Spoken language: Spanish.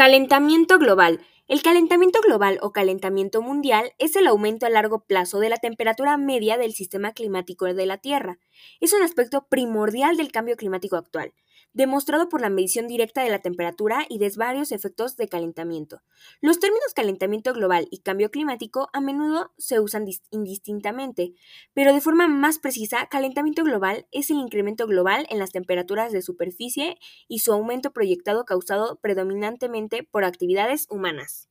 Calentamiento global. El calentamiento global o calentamiento mundial es el aumento a largo plazo de la temperatura media del sistema climático de la Tierra. Es un aspecto primordial del cambio climático actual demostrado por la medición directa de la temperatura y de varios efectos de calentamiento. Los términos calentamiento global y cambio climático a menudo se usan indistintamente, pero de forma más precisa, calentamiento global es el incremento global en las temperaturas de superficie y su aumento proyectado causado predominantemente por actividades humanas.